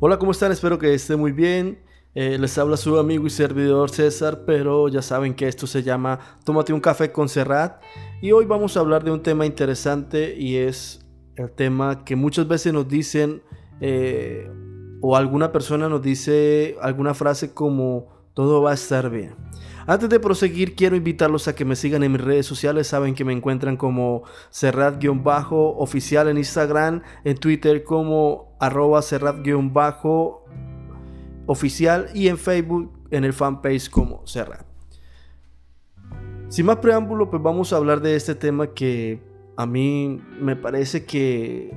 Hola, ¿cómo están? Espero que estén muy bien. Eh, les habla su amigo y servidor César, pero ya saben que esto se llama Tómate un café con Serrat. Y hoy vamos a hablar de un tema interesante y es el tema que muchas veces nos dicen eh, o alguna persona nos dice alguna frase como todo va a estar bien. Antes de proseguir, quiero invitarlos a que me sigan en mis redes sociales. Saben que me encuentran como Serrat-oficial en Instagram, en Twitter como arroba Serrat-oficial y en Facebook en el fanpage como Serrat. Sin más preámbulo, pues vamos a hablar de este tema que a mí me parece que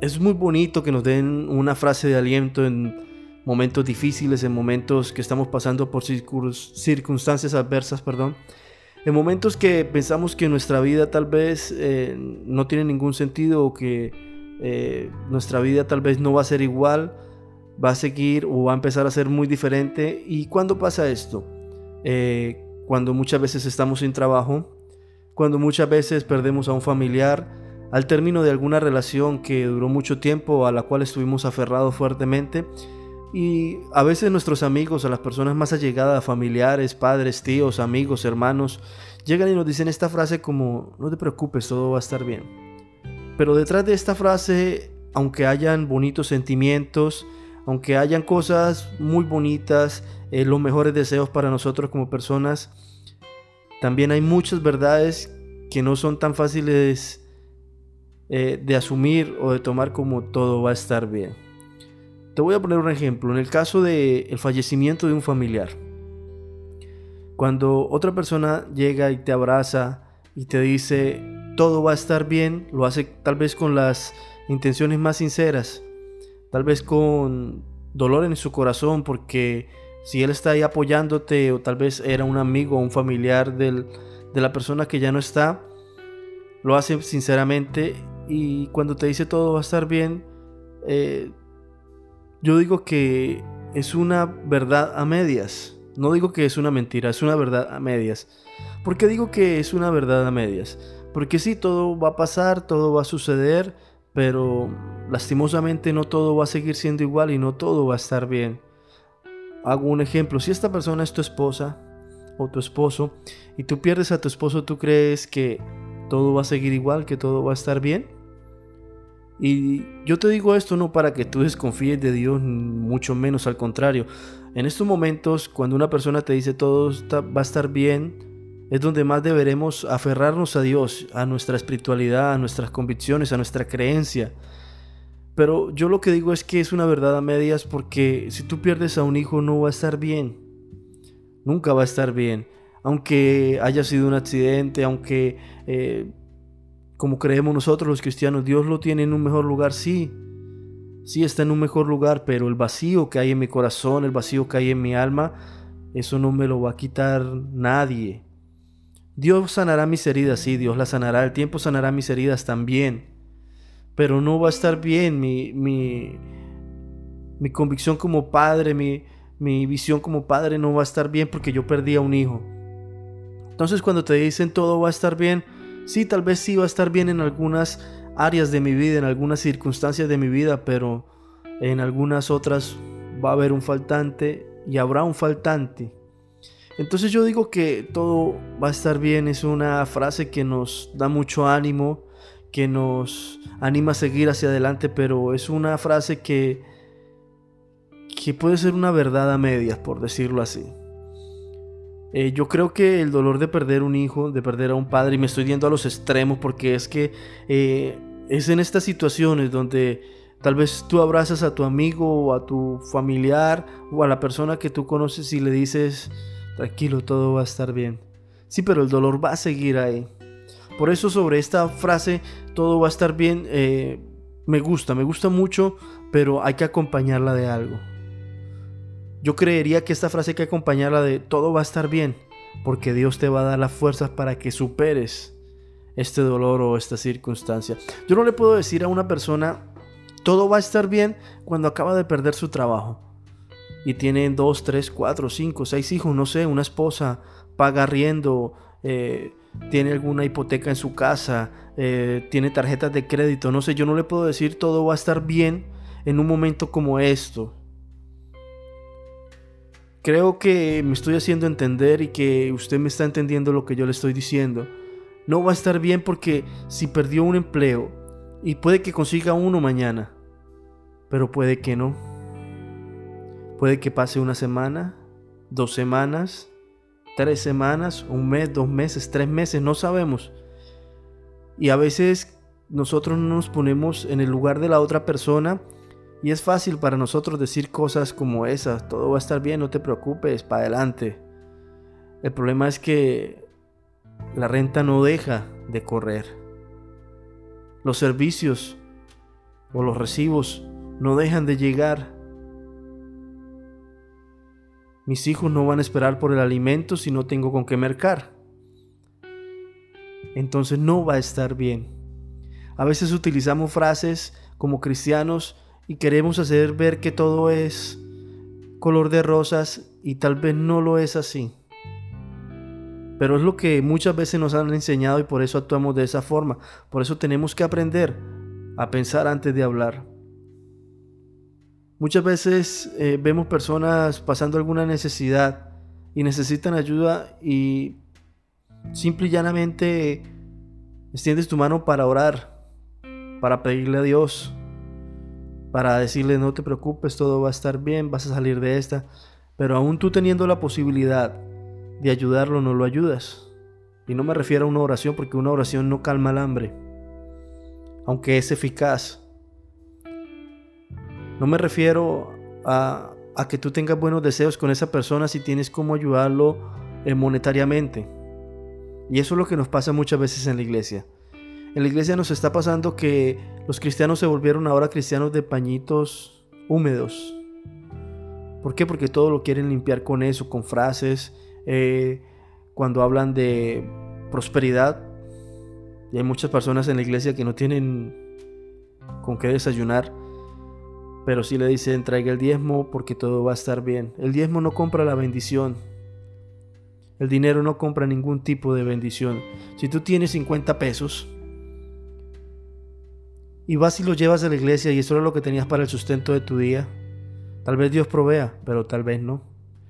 es muy bonito que nos den una frase de aliento en momentos difíciles, en momentos que estamos pasando por circunstancias adversas, perdón. En momentos que pensamos que nuestra vida tal vez eh, no tiene ningún sentido o que eh, nuestra vida tal vez no va a ser igual, va a seguir o va a empezar a ser muy diferente. ¿Y cuándo pasa esto? Eh, cuando muchas veces estamos sin trabajo, cuando muchas veces perdemos a un familiar, al término de alguna relación que duró mucho tiempo, a la cual estuvimos aferrados fuertemente, y a veces nuestros amigos, a las personas más allegadas, familiares, padres, tíos, amigos, hermanos, llegan y nos dicen esta frase como, no te preocupes, todo va a estar bien. Pero detrás de esta frase, aunque hayan bonitos sentimientos, aunque hayan cosas muy bonitas, eh, los mejores deseos para nosotros como personas, también hay muchas verdades que no son tan fáciles eh, de asumir o de tomar como todo va a estar bien. Te voy a poner un ejemplo. En el caso del el fallecimiento de un familiar. Cuando otra persona llega y te abraza y te dice todo va a estar bien, lo hace tal vez con las intenciones más sinceras, tal vez con dolor en su corazón, porque si él está ahí apoyándote o tal vez era un amigo o un familiar de la persona que ya no está, lo hace sinceramente y cuando te dice todo va a estar bien, eh, yo digo que es una verdad a medias. No digo que es una mentira, es una verdad a medias. ¿Por qué digo que es una verdad a medias? Porque sí, todo va a pasar, todo va a suceder, pero lastimosamente no todo va a seguir siendo igual y no todo va a estar bien. Hago un ejemplo, si esta persona es tu esposa o tu esposo y tú pierdes a tu esposo, ¿tú crees que todo va a seguir igual, que todo va a estar bien? Y yo te digo esto no para que tú desconfíes de Dios, mucho menos al contrario. En estos momentos, cuando una persona te dice todo va a estar bien, es donde más deberemos aferrarnos a Dios, a nuestra espiritualidad, a nuestras convicciones, a nuestra creencia. Pero yo lo que digo es que es una verdad a medias porque si tú pierdes a un hijo no va a estar bien. Nunca va a estar bien. Aunque haya sido un accidente, aunque... Eh, como creemos nosotros los cristianos, Dios lo tiene en un mejor lugar, sí. Sí está en un mejor lugar, pero el vacío que hay en mi corazón, el vacío que hay en mi alma, eso no me lo va a quitar nadie. Dios sanará mis heridas, sí, Dios las sanará, el tiempo sanará mis heridas también. Pero no va a estar bien mi, mi, mi convicción como padre, mi, mi visión como padre no va a estar bien porque yo perdí a un hijo. Entonces cuando te dicen todo va a estar bien, Sí, tal vez sí va a estar bien en algunas áreas de mi vida, en algunas circunstancias de mi vida, pero en algunas otras va a haber un faltante y habrá un faltante. Entonces yo digo que todo va a estar bien, es una frase que nos da mucho ánimo, que nos anima a seguir hacia adelante, pero es una frase que, que puede ser una verdad a medias, por decirlo así. Eh, yo creo que el dolor de perder un hijo, de perder a un padre, y me estoy yendo a los extremos porque es que eh, es en estas situaciones donde tal vez tú abrazas a tu amigo o a tu familiar o a la persona que tú conoces y le dices, tranquilo, todo va a estar bien. Sí, pero el dolor va a seguir ahí. Por eso sobre esta frase, todo va a estar bien, eh, me gusta, me gusta mucho, pero hay que acompañarla de algo. Yo creería que esta frase hay que acompañarla de todo va a estar bien, porque Dios te va a dar las fuerzas para que superes este dolor o esta circunstancia. Yo no le puedo decir a una persona todo va a estar bien cuando acaba de perder su trabajo y tiene dos, tres, cuatro, cinco, seis hijos, no sé, una esposa, paga riendo, eh, tiene alguna hipoteca en su casa, eh, tiene tarjetas de crédito, no sé, yo no le puedo decir todo va a estar bien en un momento como esto. Creo que me estoy haciendo entender y que usted me está entendiendo lo que yo le estoy diciendo. No va a estar bien porque si perdió un empleo y puede que consiga uno mañana, pero puede que no. Puede que pase una semana, dos semanas, tres semanas, un mes, dos meses, tres meses, no sabemos. Y a veces nosotros no nos ponemos en el lugar de la otra persona y es fácil para nosotros decir cosas como esas, todo va a estar bien, no te preocupes, para adelante. El problema es que la renta no deja de correr. Los servicios o los recibos no dejan de llegar. Mis hijos no van a esperar por el alimento si no tengo con qué mercar. Entonces no va a estar bien. A veces utilizamos frases como cristianos y queremos hacer ver que todo es color de rosas y tal vez no lo es así. Pero es lo que muchas veces nos han enseñado y por eso actuamos de esa forma. Por eso tenemos que aprender a pensar antes de hablar. Muchas veces eh, vemos personas pasando alguna necesidad y necesitan ayuda y simple y llanamente extiendes tu mano para orar, para pedirle a Dios, para decirle no te preocupes, todo va a estar bien, vas a salir de esta. Pero aún tú teniendo la posibilidad de ayudarlo, no lo ayudas. Y no me refiero a una oración porque una oración no calma el hambre, aunque es eficaz. No me refiero a, que tú tengas buenos deseos con esa persona si tienes cómo ayudarlo eh, monetariamente. Y eso es lo que nos pasa muchas veces en la iglesia. En la iglesia nos está pasando que los cristianos se volvieron ahora cristianos de pañitos húmedos. ¿Por qué? Porque todo lo quieren limpiar con eso, con frases. Eh, cuando hablan de prosperidad, y hay muchas personas en la iglesia que no tienen con qué desayunar pero si le dicen traiga el diezmo porque todo va a estar bien. El diezmo no compra la bendición. El dinero no compra ningún tipo de bendición. Si tú tienes 50 pesos y vas y los llevas a la iglesia y eso era lo que tenías para el sustento de tu día, tal vez Dios provea, pero tal vez no.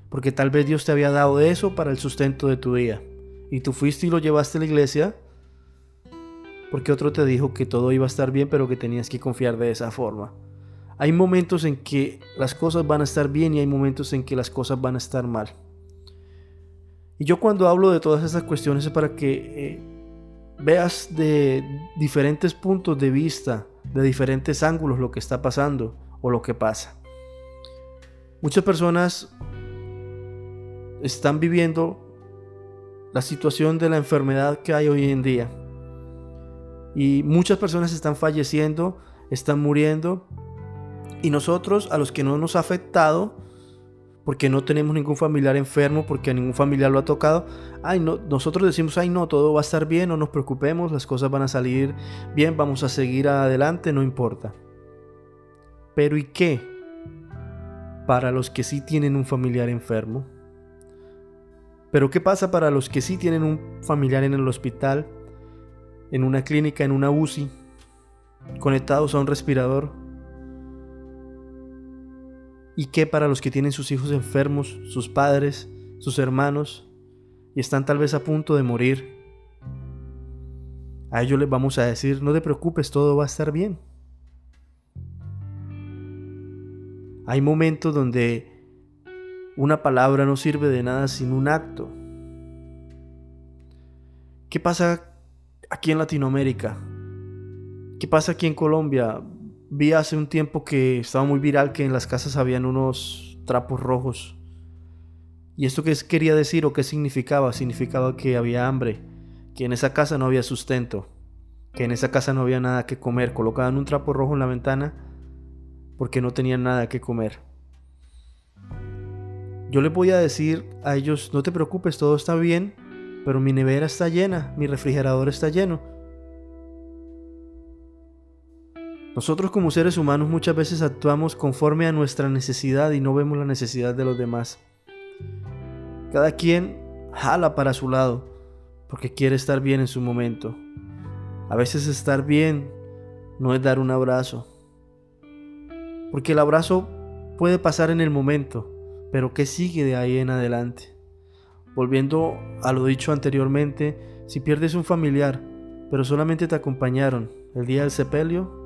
Porque tal vez Dios te había dado eso para el sustento de tu día. Y tú fuiste y lo llevaste a la iglesia porque otro te dijo que todo iba a estar bien, pero que tenías que confiar de esa forma. Hay momentos en que las cosas van a estar bien y hay momentos en que las cosas van a estar mal. Y yo cuando hablo de todas esas cuestiones es para que eh, veas de diferentes puntos de vista, de diferentes ángulos lo que está pasando o lo que pasa. Muchas personas están viviendo la situación de la enfermedad que hay hoy en día. Y muchas personas están falleciendo, están muriendo y nosotros, a los que no nos ha afectado, porque no tenemos ningún familiar enfermo, porque a ningún familiar lo ha tocado, ay, no, nosotros decimos, ay, no, todo va a estar bien, no nos preocupemos, las cosas van a salir bien, vamos a seguir adelante, no importa. Pero ¿y qué? Para los que sí tienen un familiar enfermo. Pero ¿qué pasa para los que sí tienen un familiar en el hospital, en una clínica, en una UCI, conectados a un respirador? ¿Y qué para los que tienen sus hijos enfermos, sus padres, sus hermanos, y están tal vez a punto de morir? A ellos les vamos a decir, no te preocupes, todo va a estar bien. Hay momentos donde una palabra no sirve de nada sin un acto. ¿Qué pasa aquí en Latinoamérica? ¿Qué pasa aquí en Colombia? Vi hace un tiempo que estaba muy viral que en las casas habían unos trapos rojos. ¿Y esto qué quería decir o qué significaba? Significaba que había hambre, que en esa casa no había sustento, que en esa casa no había nada que comer. Colocaban un trapo rojo en la ventana porque no tenían nada que comer. Yo les voy a decir a ellos, no te preocupes, todo está bien, pero mi nevera está llena, mi refrigerador está lleno Nosotros como seres humanos muchas veces actuamos conforme a nuestra necesidad y no vemos la necesidad de los demás. Cada quien jala para su lado porque quiere estar bien en su momento. A veces estar bien no es dar un abrazo. Porque el abrazo puede pasar en el momento, pero ¿qué sigue de ahí en adelante? Volviendo a lo dicho anteriormente, si pierdes un familiar, pero solamente te acompañaron el día del sepelio,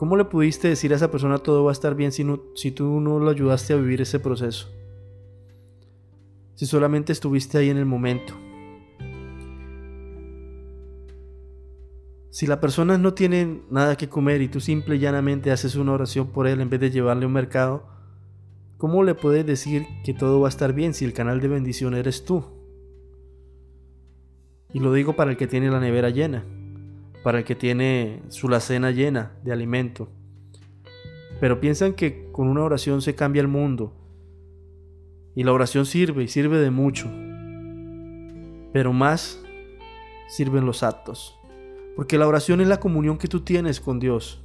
¿cómo le pudiste decir a esa persona todo va a estar bien si, si tú no lo ayudaste a vivir ese proceso? Si solamente estuviste ahí en el momento. Si la persona no tiene nada que comer y tú simple y llanamente haces una oración por él en vez de llevarle a un mercado, ¿Cómo le puedes decir que todo va a estar bien si el canal de bendición eres tú? Y lo digo para el que tiene la nevera llena, para el que tiene su cena llena de alimento. Pero piensan que con una oración se cambia el mundo. Y la oración sirve y sirve de mucho. Pero más sirven los actos. Porque la oración es la comunión que tú tienes con Dios.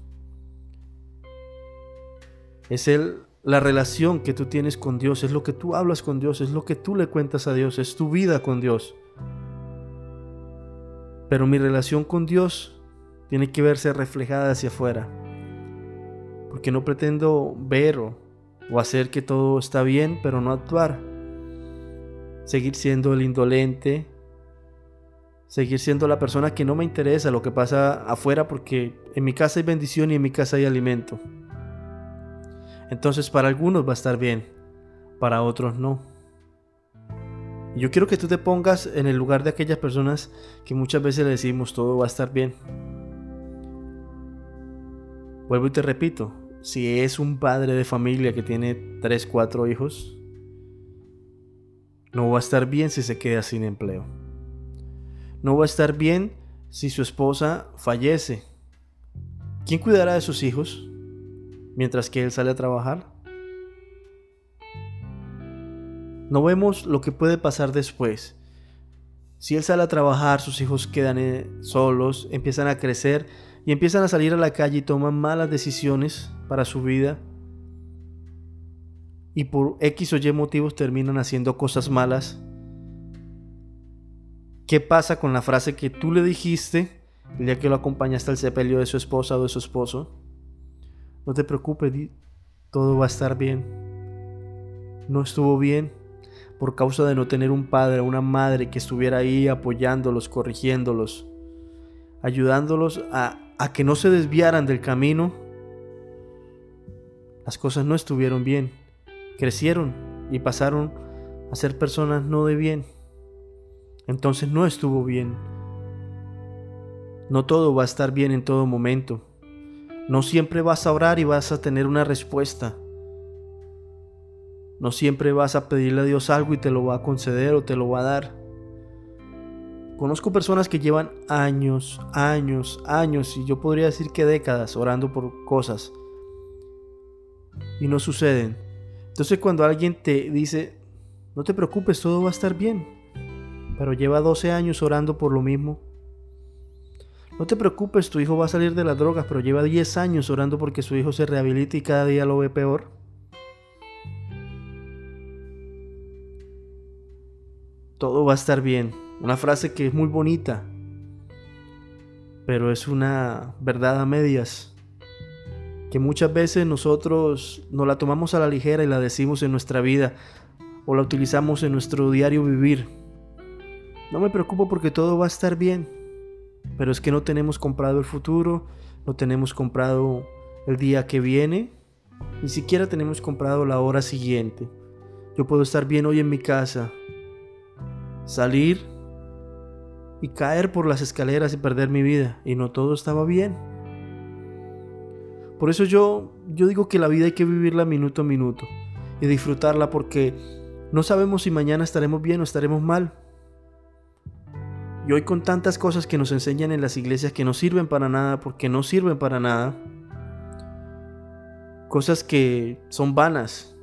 Es el la relación que tú tienes con Dios, es lo que tú hablas con Dios, es lo que tú le cuentas a Dios, es tu vida con Dios. Pero mi relación con Dios tiene que verse reflejada hacia afuera. Porque no pretendo ver o, hacer que todo está bien, pero no actuar. Seguir siendo el indolente, seguir siendo la persona que no me interesa lo que pasa afuera porque en mi casa hay bendición y en mi casa hay alimento. Entonces para algunos va a estar bien, para otros no. Yo quiero que tú te pongas en el lugar de aquellas personas que muchas veces le decimos todo va a estar bien. Vuelvo y te repito, si es un padre de familia que tiene 3, 4 hijos, no va a estar bien si se queda sin empleo. No va a estar bien si su esposa fallece. ¿Quién cuidará de sus hijos? mientras que él sale a trabajar. No vemos lo que puede pasar después. Si él sale a trabajar, sus hijos quedan eh, solos, empiezan a crecer y empiezan a salir a la calle y toman malas decisiones para su vida. Y por X o Y motivos terminan haciendo cosas malas. ¿Qué pasa con la frase que tú le dijiste el día que lo acompañaste al sepelio de su esposa o de su esposo? No te preocupes, todo va a estar bien. No estuvo bien por causa de no tener un padre o una madre que estuviera ahí apoyándolos, corrigiéndolos, ayudándolos a, a que no se desviaran del camino. Las cosas no estuvieron bien. Crecieron y pasaron a ser personas no de bien. Entonces no estuvo bien. No todo va a estar bien en todo momento. No siempre vas a orar y vas a tener una respuesta. No siempre vas a pedirle a Dios algo y te lo va a conceder o te lo va a dar. Conozco personas que llevan años, años, años y yo podría decir que décadas orando por cosas y no suceden. Entonces cuando alguien te dice, no te preocupes, todo va a estar bien, pero lleva 12 años orando por lo mismo, no te preocupes, tu hijo va a salir de las drogas, pero lleva 10 años orando porque su hijo se rehabilite y cada día lo ve peor. Todo va a estar bien. Una frase que es muy bonita, pero es una verdad a medias. Que muchas veces nosotros no la tomamos a la ligera y la decimos en nuestra vida o la utilizamos en nuestro diario vivir. No me preocupo porque todo va a estar bien. Pero es que no tenemos comprado el futuro, no tenemos comprado el día que viene, ni siquiera tenemos comprado la hora siguiente. Yo puedo estar bien hoy en mi casa, salir y caer por las escaleras y perder mi vida, y no todo estaba bien. Por eso yo, yo digo que la vida hay que vivirla minuto a minuto y disfrutarla porque no sabemos si mañana estaremos bien o estaremos mal. Y hoy con tantas cosas que nos enseñan en las iglesias que no sirven para nada, porque no sirven para nada, cosas que son vanas,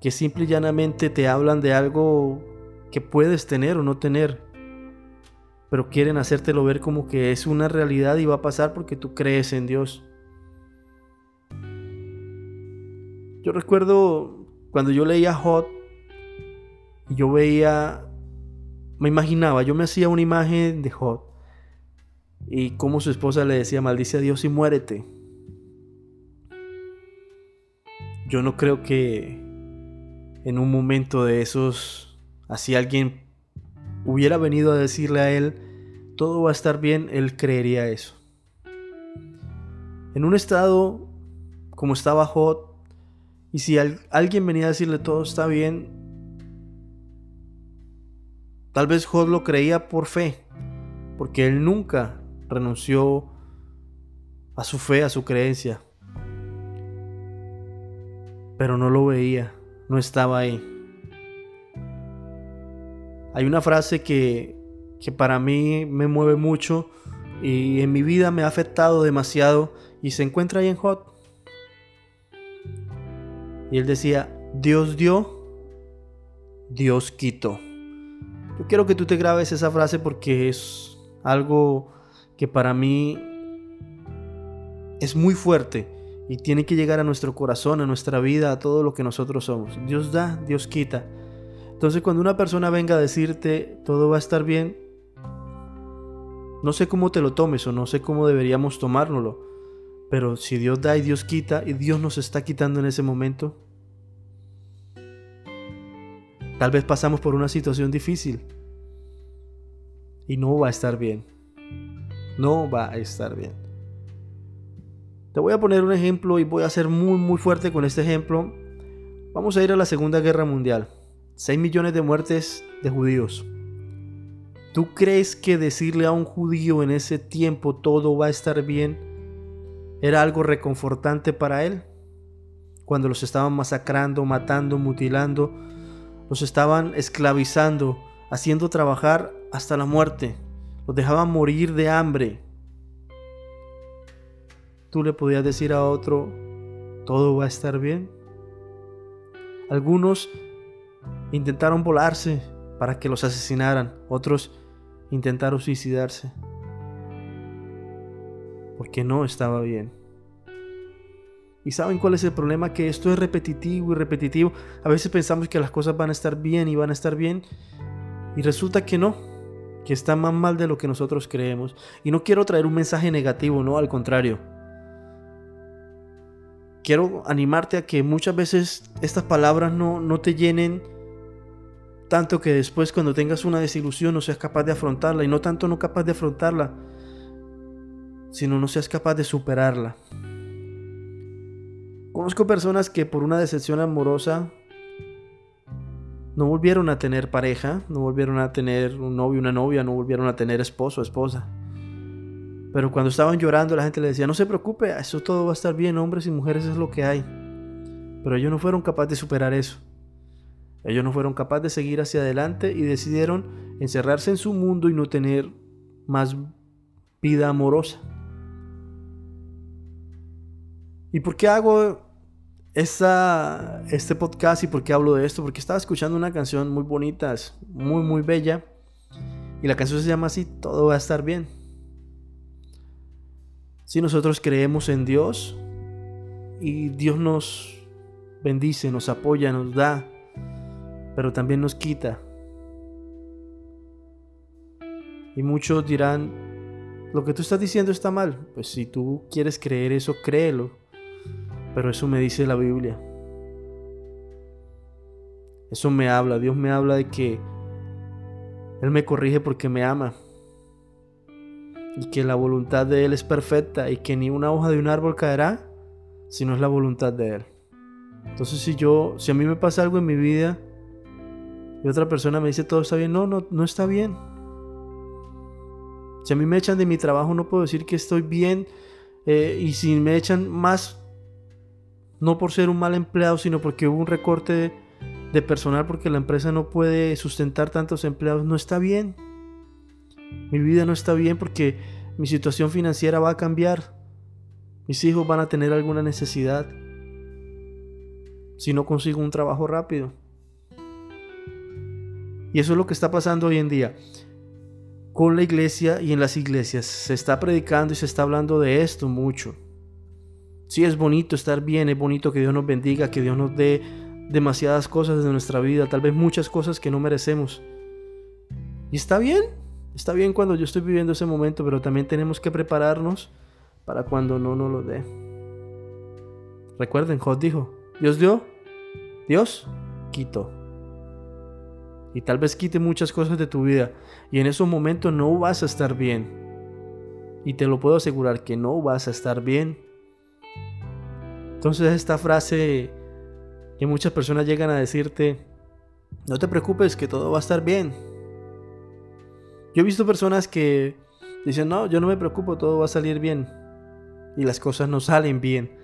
que simple y llanamente te hablan de algo que puedes tener o no tener, pero quieren hacértelo ver como que es una realidad y va a pasar porque tú crees en Dios. Yo recuerdo cuando yo leía Hot yo veía me imaginaba, yo me hacía una imagen de Hot y como su esposa le decía, maldice a Dios y muérete. yo no creo que en un momento de esos, así alguien hubiera venido a decirle a él, todo va a estar bien, él creería eso. En un estado como estaba Jod, y si alguien venía a decirle todo está bien, tal vez Jod lo creía por fe, porque él nunca renunció a su fe, a su creencia. Pero no lo veía, no estaba ahí. Hay una frase que, que para mí me mueve mucho y en mi vida me ha afectado demasiado y se encuentra ahí en Hot. Y él decía, Dios dio, Dios quitó. Yo quiero que tú te grabes esa frase porque es algo que para mí es muy fuerte y tiene que llegar a nuestro corazón, a nuestra vida, a todo lo que nosotros somos. Dios da, Dios quita. Entonces cuando una persona venga a decirte todo va a estar bien, no sé cómo te lo tomes o no sé cómo deberíamos tomárnoslo, pero si Dios da y Dios quita y Dios nos está quitando en ese momento, tal vez pasamos por una situación difícil y no va a estar bien. No va a estar bien. Te voy a poner un ejemplo y voy a ser muy muy fuerte con este ejemplo. Vamos a ir a la Segunda Guerra Mundial. 6 millones de muertes de judíos. ¿Tú crees que decirle a un judío en ese tiempo todo va a estar bien era algo reconfortante para él. Cuando los estaban masacrando, matando, mutilando, los estaban esclavizando, haciendo trabajar hasta la muerte, los dejaban morir de hambre. Tú le podías decir a otro, todo va a estar bien. Algunos intentaron volarse para que los asesinaran, otros intentaron suicidarse porque no estaba bien. ¿Y saben cuál es el problema? Que esto es repetitivo y repetitivo. A veces pensamos que las cosas van a estar bien y van a estar bien. Y resulta que no, que está más mal de lo que nosotros creemos. Y no quiero traer un mensaje negativo, no, al contrario. Quiero animarte a que muchas veces estas palabras no, no te llenen tanto que después cuando tengas una desilusión no seas capaz de afrontarla. Y no tanto no capaz de afrontarla, sino no seas capaz de superarla. Conozco personas que por una decepción amorosa no volvieron a tener pareja, no volvieron a tener un novio, una novia, no volvieron a tener esposo, esposa. Pero cuando estaban llorando la gente le decía, no se preocupe, eso todo va a estar bien, hombres y mujeres es lo que hay. Pero ellos no fueron capaces de superar eso. Ellos no fueron capaces de seguir hacia adelante y decidieron encerrarse en su mundo y no tener más vida amorosa. ¿Y por qué hago esta, este podcast y por qué hablo de esto? Porque estaba escuchando una canción muy bonita, muy, muy bella. Y la canción se llama así, todo va a estar bien. Si nosotros creemos en Dios y Dios nos bendice, nos apoya, nos da, pero también nos quita. Y muchos dirán, lo que tú estás diciendo está mal. Pues si tú quieres creer eso, créelo. Pero eso me dice la Biblia. Eso me habla. Dios me habla de que Él me corrige porque me ama. Y que la voluntad de Él es perfecta y que ni una hoja de un árbol caerá si no es la voluntad de Él. Entonces si yo, si a mí me pasa algo en mi vida y otra persona me dice todo está bien, no, no, no está bien. Si a mí me echan de mi trabajo no puedo decir que estoy bien eh, y si me echan más no por ser un mal empleado, sino porque hubo un recorte de, personal porque la empresa no puede sustentar tantos empleados, no está bien. Mi vida no está bien porque mi situación financiera va a cambiar. Mis hijos van a tener alguna necesidad si no consigo un trabajo rápido. Y eso es lo que está pasando hoy en día con la iglesia y en las iglesias. Se está predicando y se está hablando de esto mucho. Sí es bonito estar bien, es bonito que Dios nos bendiga, que Dios nos dé demasiadas cosas de nuestra vida, tal vez muchas cosas que no merecemos. Y está bien, está bien cuando yo estoy viviendo ese momento, pero también tenemos que prepararnos para cuando no nos lo dé. Recuerden, Jod dijo, Dios dio, Dios quitó. Y tal vez quite muchas cosas de tu vida. Y en esos momentos no vas a estar bien. Y te lo puedo asegurar que no vas a estar bien. Entonces esta frase que muchas personas llegan a decirte, no te preocupes que todo va a estar bien. Yo he visto personas que dicen, no, yo no me preocupo, todo va a salir bien. Y las cosas no salen bien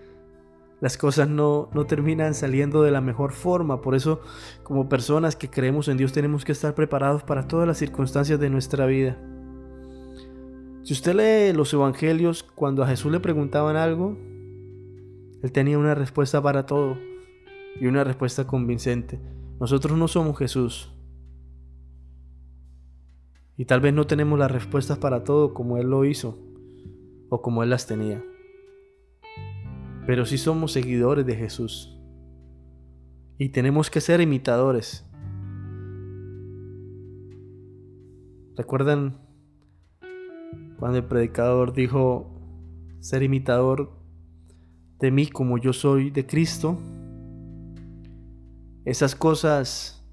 las cosas no, no terminan saliendo de la mejor forma. Por eso, como personas que creemos en Dios, tenemos que estar preparados para todas las circunstancias de nuestra vida. Si usted lee los evangelios, cuando a Jesús le preguntaban algo, él tenía una respuesta para todo y una respuesta convincente. Nosotros no somos Jesús. Y tal vez no tenemos las respuestas para todo como Él lo hizo o como Él las tenía pero sí somos seguidores de Jesús. Y tenemos que ser imitadores. ¿Recuerdan cuando el predicador dijo ser imitador de mí como yo soy de Cristo? Esas cosas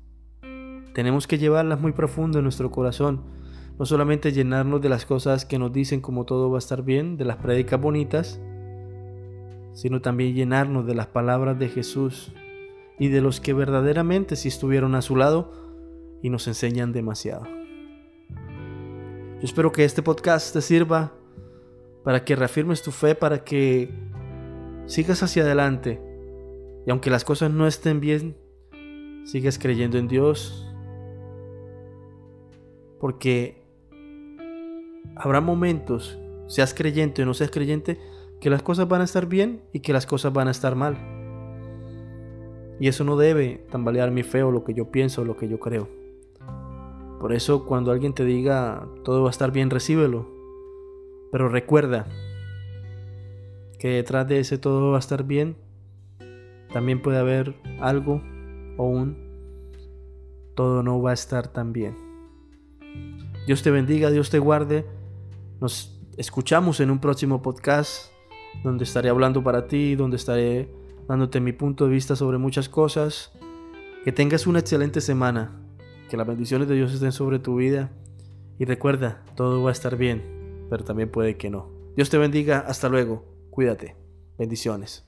tenemos que llevarlas muy profundo en nuestro corazón. No solamente llenarnos de las cosas que nos dicen como todo va a estar bien, de las prédicas bonitas, sino también llenarnos de las palabras de Jesús y de los que verdaderamente sí estuvieron a su lado y nos enseñan demasiado. Yo espero que este podcast te sirva para que reafirmes tu fe, para que sigas hacia adelante y aunque las cosas no estén bien, sigas creyendo en Dios, porque habrá momentos, seas creyente o no seas creyente, que las cosas van a estar bien y que las cosas van a estar mal. Y eso no debe tambalear mi fe o lo que yo pienso o lo que yo creo. Por eso cuando alguien te diga todo va a estar bien, recíbelo. Pero recuerda que detrás de ese todo va a estar bien, también puede haber algo o un todo no va a estar tan bien. Dios te bendiga, Dios te guarde. Nos escuchamos en un próximo podcast donde estaré hablando para ti, donde estaré dándote mi punto de vista sobre muchas cosas. Que tengas una excelente semana, que las bendiciones de Dios estén sobre tu vida y recuerda, todo va a estar bien, pero también puede que no. Dios te bendiga, hasta luego, cuídate, bendiciones.